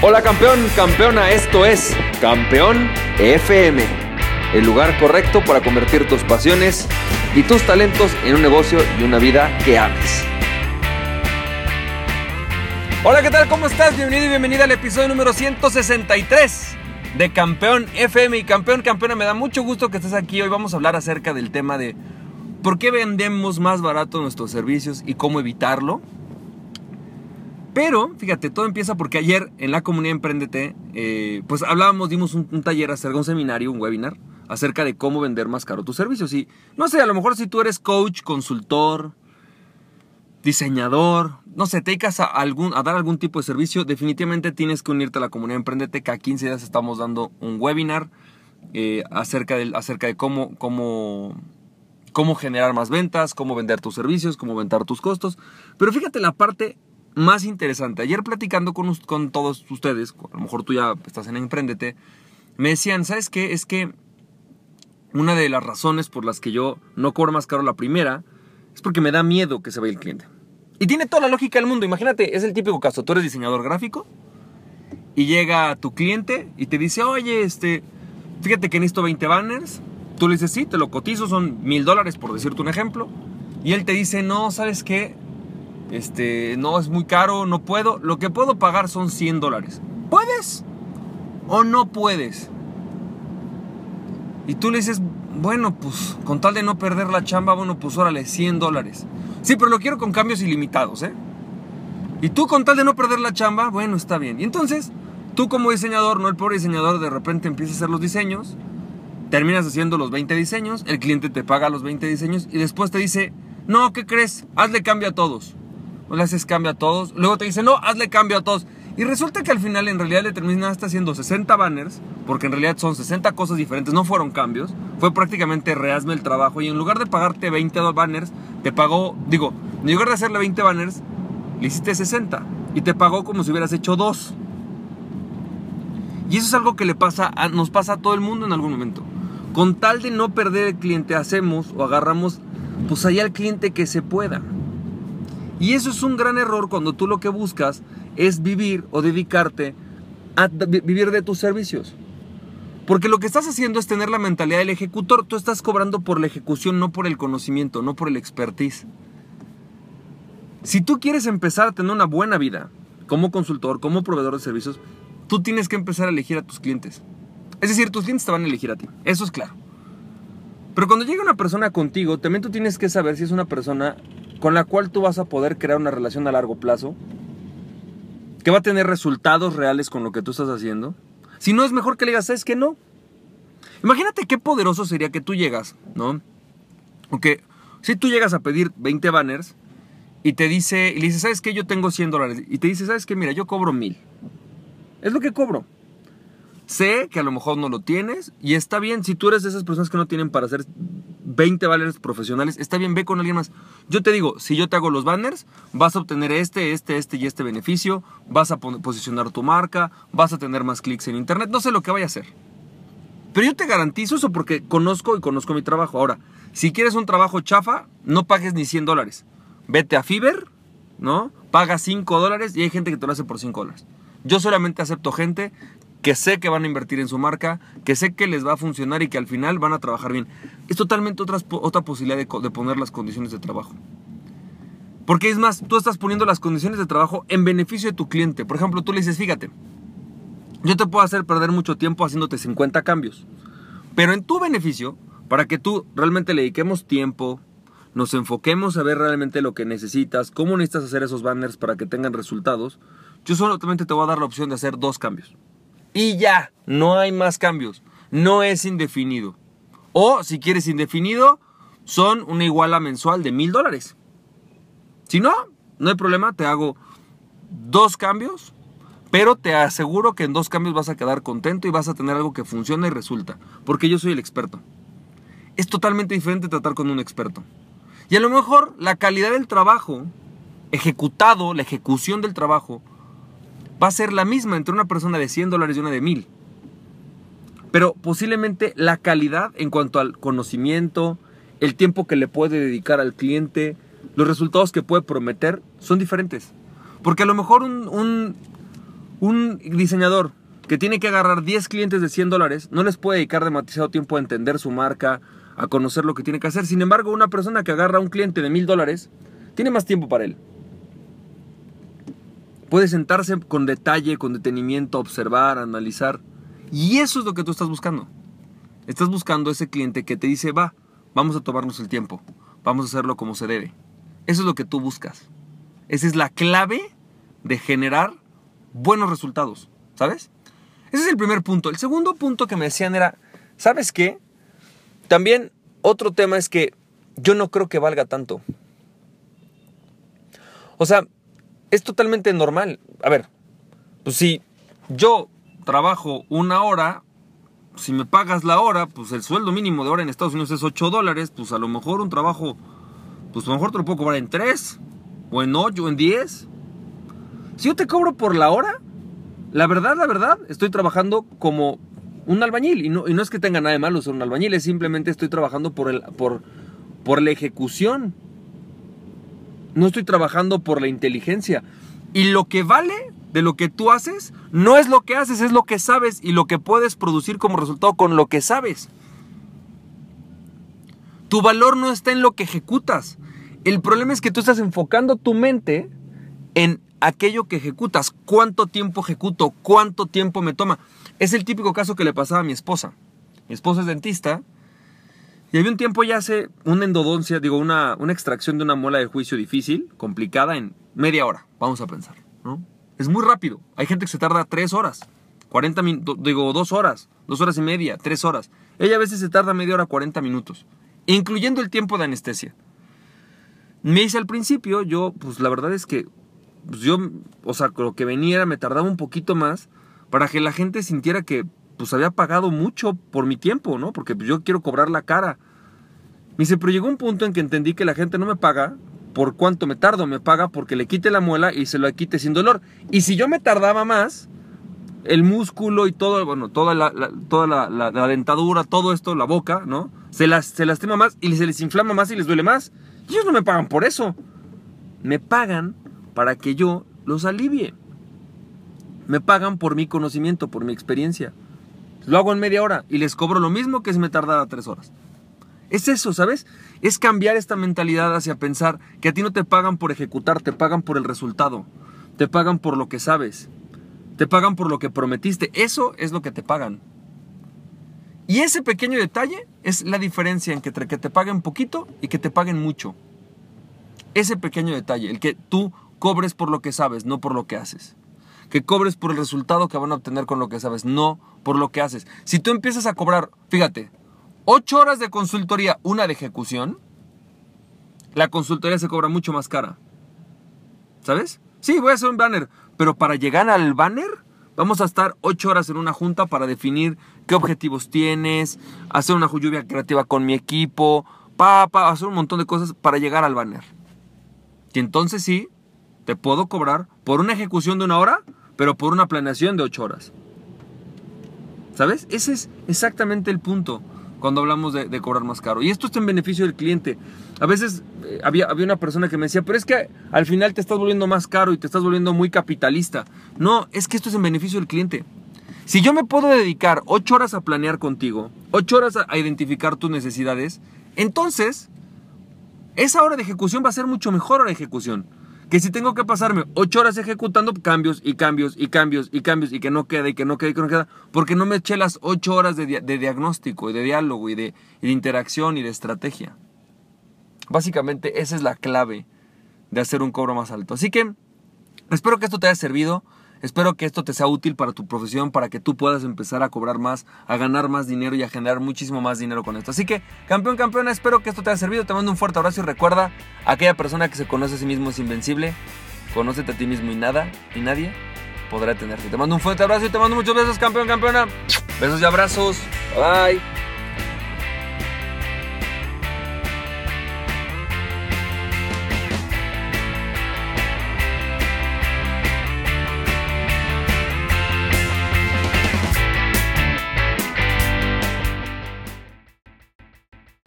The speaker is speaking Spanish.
Hola campeón, campeona, esto es Campeón FM, el lugar correcto para convertir tus pasiones y tus talentos en un negocio y una vida que ames. Hola, ¿qué tal? ¿Cómo estás? Bienvenido y bienvenida al episodio número 163 de Campeón FM y Campeón, campeona, me da mucho gusto que estés aquí. Hoy vamos a hablar acerca del tema de por qué vendemos más barato nuestros servicios y cómo evitarlo. Pero, fíjate, todo empieza porque ayer en la comunidad Emprendete, eh, pues hablábamos, dimos un, taller acerca de un seminario, un webinar, acerca de cómo vender más caro tus servicios. Y no sé, a lo mejor si tú eres coach, consultor, diseñador, no sé, te dedicas a, algún, a dar algún tipo de servicio, definitivamente tienes que unirte a la comunidad Emprendete, que a 15 días estamos dando un webinar eh, acerca, de, acerca de cómo, cómo, cómo generar más ventas, cómo vender tus servicios, cómo vender tus costos. Pero fíjate la parte más interesante. Ayer platicando con, con todos ustedes, a lo mejor tú ya estás en Emprendete, me decían, ¿sabes qué? Es que una de las razones por las que yo no cobro más caro la primera es porque me da miedo que se vaya el cliente. Y tiene toda la lógica del mundo. Imagínate, es el típico caso. Tú eres diseñador gráfico y llega tu cliente y te dice, oye, este, fíjate que necesito 20 banners. Tú le dices, sí, te lo cotizo, son mil dólares, por decirte un ejemplo. Y él te dice, no, ¿sabes qué? Este, no es muy caro, no puedo, lo que puedo pagar son 100 dólares. ¿Puedes? ¿O no puedes? Y tú le dices, bueno, pues con tal de no perder la chamba, bueno, pues órale, 100 dólares. Sí, pero lo quiero con cambios ilimitados, ¿eh? Y tú con tal de no perder la chamba, bueno, está bien. Y entonces, tú como diseñador, no el pobre diseñador, de repente empiezas a hacer los diseños, terminas haciendo los 20 diseños, el cliente te paga los 20 diseños y después te dice, no, ¿qué crees? Hazle cambio a todos o le haces cambio a todos. Luego te dice, no, hazle cambio a todos. Y resulta que al final en realidad le terminaste haciendo 60 banners, porque en realidad son 60 cosas diferentes, no fueron cambios. Fue prácticamente rehazme el trabajo y en lugar de pagarte 20 banners, te pagó, digo, en lugar de hacerle 20 banners, le hiciste 60 y te pagó como si hubieras hecho dos. Y eso es algo que le pasa nos pasa a todo el mundo en algún momento. Con tal de no perder el cliente, hacemos o agarramos pues allá al cliente que se pueda. Y eso es un gran error cuando tú lo que buscas es vivir o dedicarte a vivir de tus servicios. Porque lo que estás haciendo es tener la mentalidad del ejecutor. Tú estás cobrando por la ejecución, no por el conocimiento, no por el expertise. Si tú quieres empezar a tener una buena vida como consultor, como proveedor de servicios, tú tienes que empezar a elegir a tus clientes. Es decir, tus clientes te van a elegir a ti. Eso es claro. Pero cuando llega una persona contigo, también tú tienes que saber si es una persona con la cual tú vas a poder crear una relación a largo plazo, que va a tener resultados reales con lo que tú estás haciendo. Si no, es mejor que le digas, ¿sabes que no? Imagínate qué poderoso sería que tú llegas, ¿no? O que si tú llegas a pedir 20 banners y te dice, y le ¿sabes qué? Yo tengo 100 dólares. Y te dice, ¿sabes qué? Mira, yo cobro 1000. Es lo que cobro. Sé que a lo mejor no lo tienes y está bien si tú eres de esas personas que no tienen para hacer 20 banners profesionales, está bien, ve con alguien más. Yo te digo, si yo te hago los banners, vas a obtener este, este, este y este beneficio, vas a posicionar tu marca, vas a tener más clics en internet, no sé lo que vaya a hacer. Pero yo te garantizo eso porque conozco y conozco mi trabajo. Ahora, si quieres un trabajo chafa, no pagues ni 100 dólares. Vete a Fiverr, ¿no? Paga 5 dólares y hay gente que te lo hace por 5 dólares. Yo solamente acepto gente que sé que van a invertir en su marca, que sé que les va a funcionar y que al final van a trabajar bien. Es totalmente otra, otra posibilidad de, de poner las condiciones de trabajo. Porque es más, tú estás poniendo las condiciones de trabajo en beneficio de tu cliente. Por ejemplo, tú le dices, fíjate, yo te puedo hacer perder mucho tiempo haciéndote 50 cambios. Pero en tu beneficio, para que tú realmente le dediquemos tiempo, nos enfoquemos a ver realmente lo que necesitas, cómo necesitas hacer esos banners para que tengan resultados, yo solamente te voy a dar la opción de hacer dos cambios. Y ya, no hay más cambios. No es indefinido. O si quieres indefinido, son una iguala mensual de mil dólares. Si no, no hay problema, te hago dos cambios, pero te aseguro que en dos cambios vas a quedar contento y vas a tener algo que funciona y resulta, porque yo soy el experto. Es totalmente diferente tratar con un experto. Y a lo mejor la calidad del trabajo ejecutado, la ejecución del trabajo, va a ser la misma entre una persona de 100 dólares y una de 1000. Pero posiblemente la calidad en cuanto al conocimiento, el tiempo que le puede dedicar al cliente, los resultados que puede prometer son diferentes. Porque a lo mejor un, diseñador que tiene que agarrar 10 clientes de 100 dólares no les puede dedicar demasiado tiempo a entender su marca, a conocer lo que tiene que hacer. Sin embargo, una persona que agarra un cliente de 1000 dólares tiene más tiempo para él. Puede sentarse con detalle, con detenimiento, observar, analizar. Y eso es lo que tú estás buscando. Estás buscando ese cliente que te dice, va, vamos a tomarnos el tiempo, vamos a hacerlo como se debe. Eso es lo que tú buscas. Esa es la clave de generar buenos resultados, ¿sabes? Ese es el primer punto. El segundo punto que me decían era, ¿sabes qué? También otro tema es que yo no creo que valga tanto. O sea, es totalmente normal. A ver, pues si yo trabajo una hora, si me pagas la hora, pues el sueldo mínimo de hora en Estados Unidos es 8 dólares, pues a lo mejor un trabajo, pues a lo mejor te lo puedo cobrar en 3, o en 8, o en 10. Si yo te cobro por la hora, la verdad, la verdad, estoy trabajando como un albañil. Y no, y no es que tenga nada de malo ser un albañil, es simplemente estoy trabajando por, el, por, por la ejecución. No estoy trabajando por la inteligencia. Y lo que vale de lo que tú haces no es lo que haces, es lo que sabes y lo que puedes producir como resultado con lo que sabes. Tu valor no está en lo que ejecutas. El problema es que tú estás enfocando tu mente en aquello que ejecutas. ¿Cuánto tiempo ejecuto? ¿Cuánto tiempo me toma? Es el típico caso que le pasaba a mi esposa. Mi esposa es dentista y había un tiempo ya hace una endodoncia, digo, una, una extracción de una muela de juicio difícil, complicada, en media hora, vamos a pensar, ¿no? Es muy rápido. Hay gente que se tarda tres horas, 40 minutos, digo, dos horas, dos horas y media, tres horas. Ella a veces se tarda media hora, 40 minutos, incluyendo el tiempo de anestesia. Me hice al principio, yo, pues la verdad es que, pues yo, o sea, lo que venía me tardaba un poquito más para que la gente sintiera que, pues había pagado mucho por mi tiempo, ¿no? Porque yo quiero cobrar la cara. Me dice, pero llegó un punto en que entendí que la gente no me paga por cuánto me tardo, me paga porque le quite la muela y se lo quite sin dolor. Y si yo me tardaba más, el músculo y todo, bueno, toda la, toda la, dentadura, todo esto, la boca, ¿no? Se, las, se lastima más y se les inflama más y les duele más. Y ellos no me pagan por eso. Me pagan para que yo los alivie. Me pagan por mi conocimiento, por mi experiencia. Lo hago en media hora y les cobro lo mismo que si me tardara tres horas. Es eso, ¿sabes? Es cambiar esta mentalidad hacia pensar que a ti no te pagan por ejecutar, te pagan por el resultado. Te pagan por lo que sabes. Te pagan por lo que prometiste. Eso es lo que te pagan. Y ese pequeño detalle es la diferencia entre que te paguen poquito y que te paguen mucho. Ese pequeño detalle, el que tú cobres por lo que sabes, no por lo que haces que cobres por el resultado que van a obtener con lo que sabes, no por lo que haces. Si tú empiezas a cobrar, fíjate, 8 horas de consultoría, una de ejecución, la consultoría se cobra mucho más cara. ¿Sabes? Sí, voy a hacer un banner, pero para llegar al banner vamos a estar 8 horas en una junta para definir qué objetivos tienes, hacer una lluvia creativa con mi equipo, pa, pa, hacer un montón de cosas para llegar al banner. Y entonces sí, te puedo cobrar por una ejecución de una hora pero por una planeación de 8 horas. ¿Sabes? Ese es exactamente el punto cuando hablamos de, cobrar más caro. Y esto está en beneficio del cliente. A veces eh, había, había una persona que me decía, pero es que al final te estás volviendo más caro y te estás volviendo muy capitalista. No, es que esto es en beneficio del cliente. Si yo me puedo dedicar 8 horas a planear contigo, 8 horas a identificar tus necesidades, entonces esa hora de ejecución va a ser mucho mejor hora de ejecución que si tengo que pasarme ocho horas ejecutando cambios y cambios y cambios y cambios y que no quede y que no quede y que no queda, porque no me eché las ocho horas de, diagnóstico y de diálogo y de, y de interacción y de estrategia. Básicamente esa es la clave de hacer un cobro más alto. Así que espero que esto te haya servido. Espero que esto te sea útil para tu profesión, para que tú puedas empezar a cobrar más, a ganar más dinero y a generar muchísimo más dinero con esto. Así que, campeón, campeona, espero que esto te haya servido. Te mando un fuerte abrazo y recuerda, aquella persona que se conoce a sí mismo es invencible. Conócete a ti mismo y nada y nadie podrá tenerte. Te mando un fuerte abrazo y te mando muchos besos, campeón, campeona. Besos y abrazos. Bye.